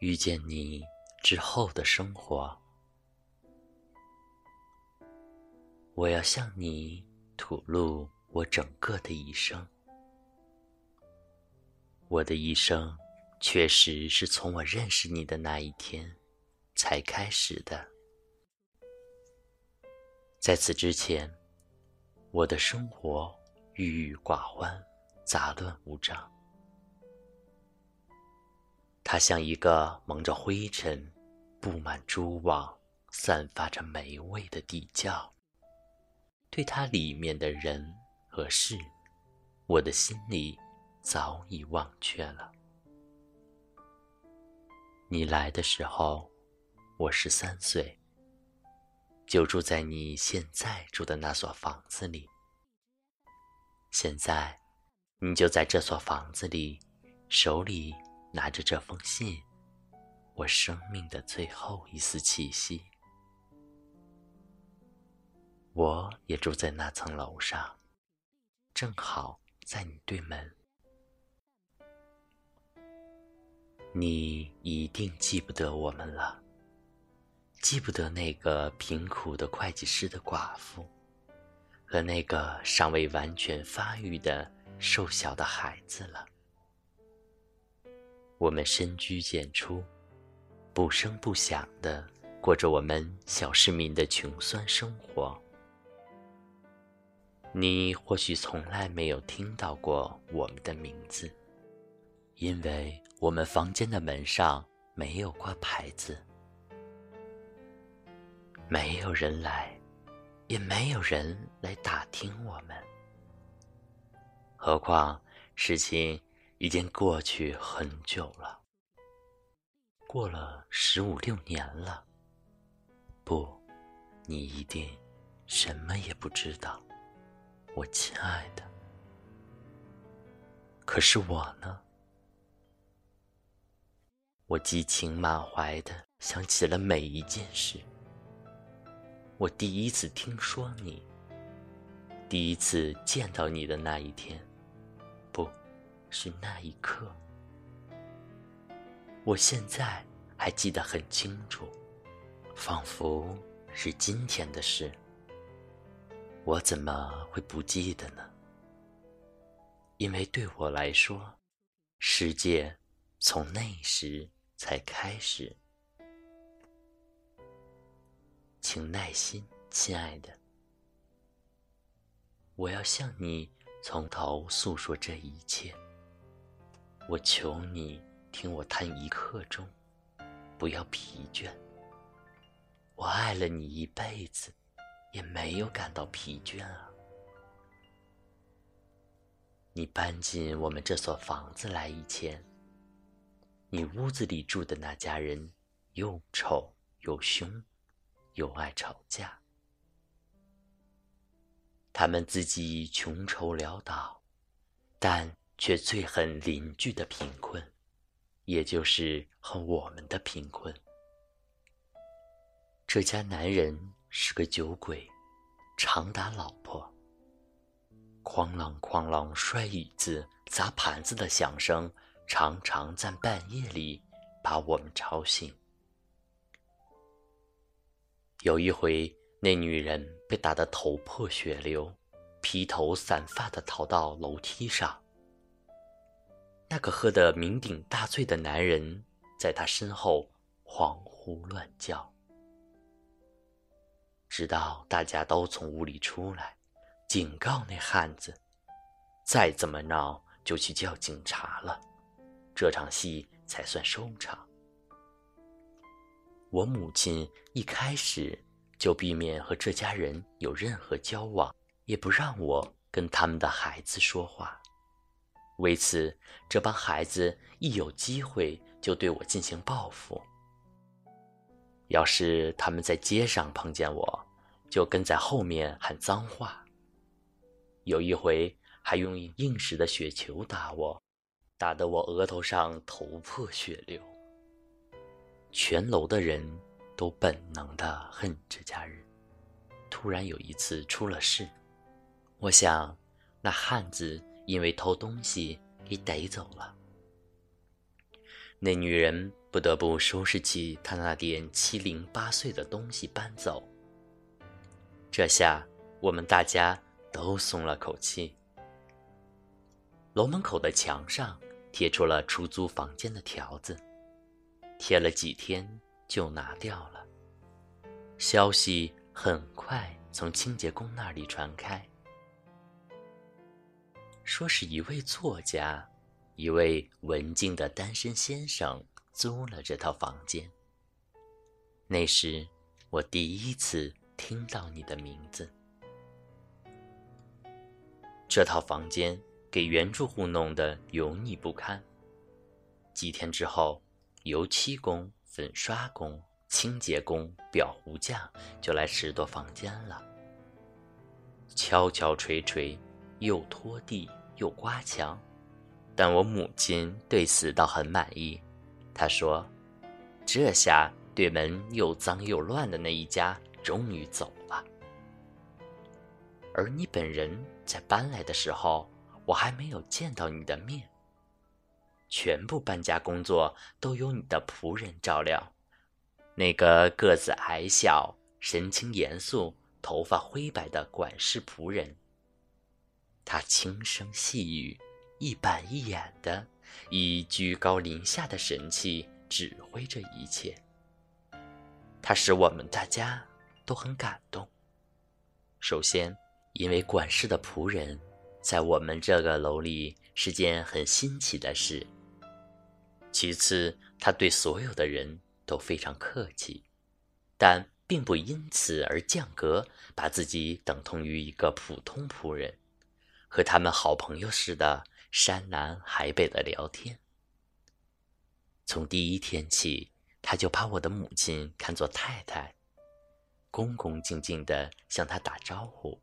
遇见你之后的生活，我要向你吐露我整个的一生。我的一生确实是从我认识你的那一天才开始的。在此之前，我的生活郁郁寡欢，杂乱无章。它像一个蒙着灰尘、布满蛛网、散发着霉味的地窖。对它里面的人和事，我的心里。早已忘却了。你来的时候，我十三岁，就住在你现在住的那所房子里。现在，你就在这所房子里，手里拿着这封信，我生命的最后一丝气息。我也住在那层楼上，正好在你对门。你一定记不得我们了，记不得那个贫苦的会计师的寡妇，和那个尚未完全发育的瘦小的孩子了。我们深居简出，不声不响的过着我们小市民的穷酸生活。你或许从来没有听到过我们的名字。因为我们房间的门上没有挂牌子，没有人来，也没有人来打听我们。何况事情已经过去很久了，过了十五六年了。不，你一定什么也不知道，我亲爱的。可是我呢？我激情满怀的想起了每一件事。我第一次听说你，第一次见到你的那一天，是那一刻。我现在还记得很清楚，仿佛是今天的事。我怎么会不记得呢？因为对我来说，世界从那时。才开始，请耐心，亲爱的，我要向你从头诉说这一切。我求你听我弹一刻钟，不要疲倦。我爱了你一辈子，也没有感到疲倦啊。你搬进我们这所房子来以前。你屋子里住的那家人，又丑又凶，又爱吵架。他们自己穷愁潦倒，但却最恨邻居的贫困，也就是恨我们的贫困。这家男人是个酒鬼，常打老婆。哐啷哐啷摔椅子、砸盘子的响声。常常在半夜里把我们吵醒。有一回，那女人被打得头破血流，披头散发的逃到楼梯上。那个喝得酩酊大醉的男人在她身后狂呼乱叫，直到大家都从屋里出来，警告那汉子：再怎么闹，就去叫警察了。这场戏才算收场。我母亲一开始就避免和这家人有任何交往，也不让我跟他们的孩子说话。为此，这帮孩子一有机会就对我进行报复。要是他们在街上碰见我，就跟在后面喊脏话。有一回还用硬实的雪球打我。打得我额头上头破血流，全楼的人都本能的恨这家人。突然有一次出了事，我想那汉子因为偷东西给逮走了。那女人不得不收拾起她那点七零八碎的东西搬走。这下我们大家都松了口气。楼门口的墙上贴出了出租房间的条子，贴了几天就拿掉了。消息很快从清洁工那里传开，说是一位作家，一位文静的单身先生租了这套房间。那时我第一次听到你的名字。这套房间给原住户弄得油腻不堪。几天之后，油漆工、粉刷工。清洁工、裱糊匠就来拾掇房间了，敲敲锤锤，又拖地又刮墙，但我母亲对此倒很满意。她说：“这下对门又脏又乱的那一家终于走了。”而你本人在搬来的时候，我还没有见到你的面。全部搬家工作都由你的仆人照料。那个个子矮小、神情严肃、头发灰白的管事仆人，他轻声细语、一板一眼的，以居高临下的神气指挥着一切。他使我们大家都很感动。首先，因为管事的仆人在我们这个楼里是件很新奇的事；其次，他对所有的人。都非常客气，但并不因此而降格，把自己等同于一个普通仆人，和他们好朋友似的山南海北的聊天。从第一天起，他就把我的母亲看作太太，恭恭敬敬地向她打招呼，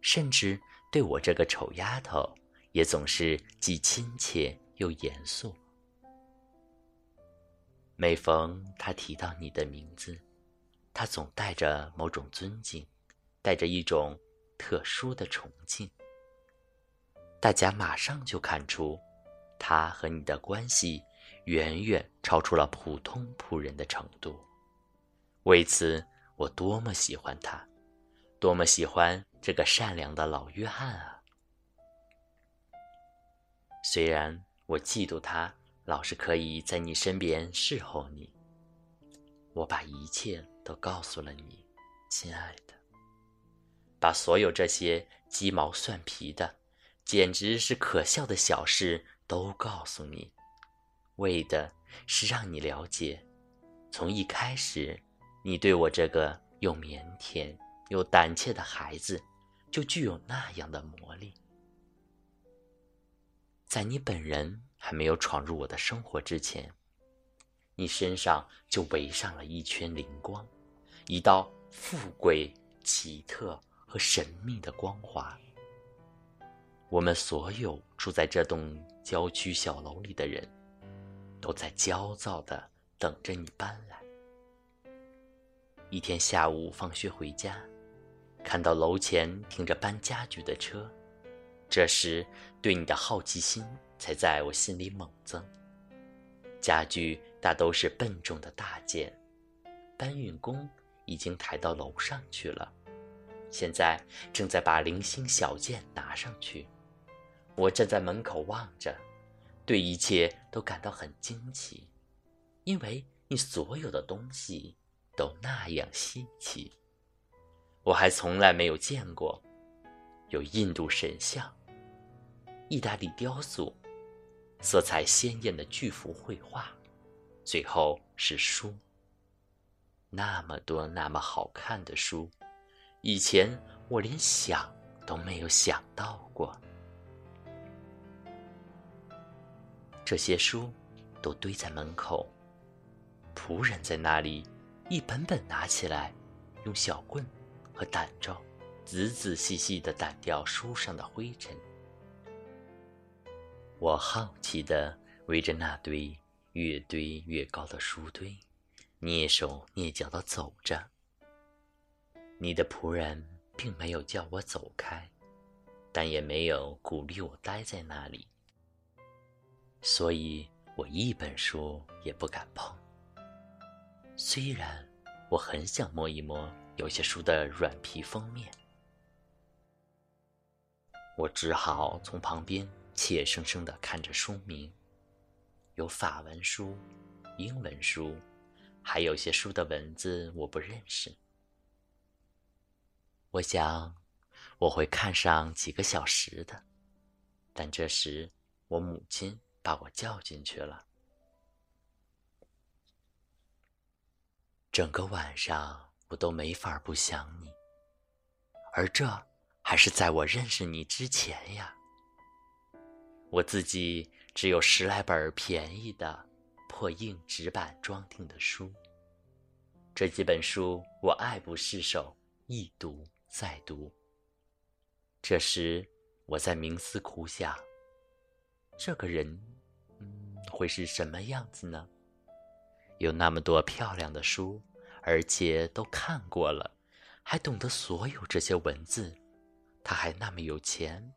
甚至对我这个丑丫头，也总是既亲切又严肃。每逢他提到你的名字，他总带着某种尊敬，带着一种特殊的崇敬。大家马上就看出，他和你的关系远远超出了普通仆人的程度。为此，我多么喜欢他，多么喜欢这个善良的老约翰啊！虽然我嫉妒他。老是可以在你身边侍候你。我把一切都告诉了你，亲爱的。把所有这些鸡毛蒜皮的，简直是可笑的小事都告诉你，为的是让你了解，从一开始，你对我这个又腼腆又胆怯的孩子，就具有那样的魔力。在你本人。还没有闯入我的生活之前，你身上就围上了一圈灵光，一道富贵、奇特和神秘的光华。我们所有住在这栋郊区小楼里的人，都在焦躁地等着你搬来。一天下午放学回家，看到楼前停着搬家具的车，这时对你的好奇心。才在我心里猛增。家具大都是笨重的大件，搬运工已经抬到楼上去了，现在正在把零星小件拿上去。我站在门口望着，对一切都感到很惊奇，因为你所有的东西都那样稀奇。我还从来没有见过，有印度神像、意大利雕塑。色彩鲜艳的巨幅绘画，最后是书。那么多那么好看的书，以前我连想都没有想到过。这些书都堆在门口，仆人在那里一本本拿起来，用小棍和掸帚，仔仔细细地掸掉书上的灰尘。我好奇地围着那堆越堆越高的书堆，蹑手蹑脚地走着。你的仆人并没有叫我走开，但也没有鼓励我待在那里，所以我一本书也不敢碰。虽然我很想摸一摸有些书的软皮封面，我只好从旁边怯生生地看着书名，有法文书、英文书，还有些书的文字我不认识。我想我会看上几个小时的，但这时我母亲把我叫进去了。整个晚上我都没法不想你，而这还是在我认识你之前呀。我自己只有十来本便宜的破硬纸板装订的书，这几本书我爱不释手，一读再读。这时我在冥思苦想，这个人，嗯，会是什么样子呢？有那么多漂亮的书。而且都看过了，还懂得所有这些文字，他还那么有钱，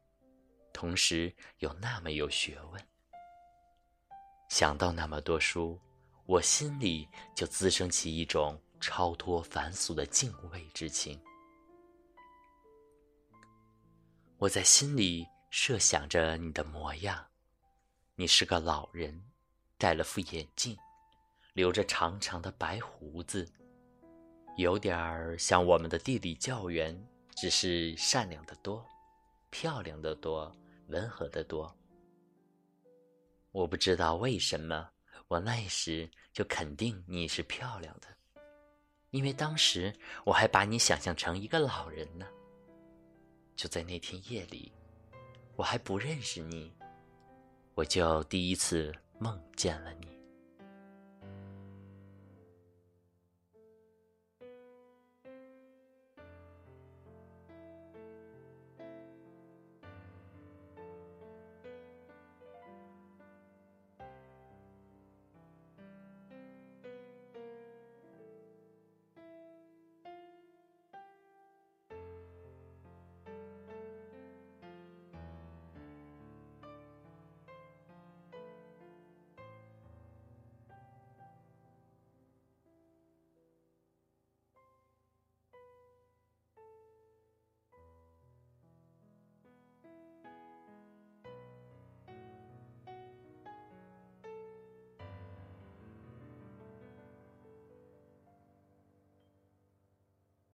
同时又那么有学问。想到那么多书，我心里就滋生起一种超脱凡俗的敬畏之情。我在心里设想着你的模样，你是个老人，戴了副眼镜，留着长长的白胡子。有点儿像我们的地理教员，只是善良的多，漂亮的多，温和的多。我不知道为什么，我那时就肯定你是漂亮的，因为当时我还把你想象成一个老人呢。就在那天夜里，我还不认识你，我就第一次梦见了你。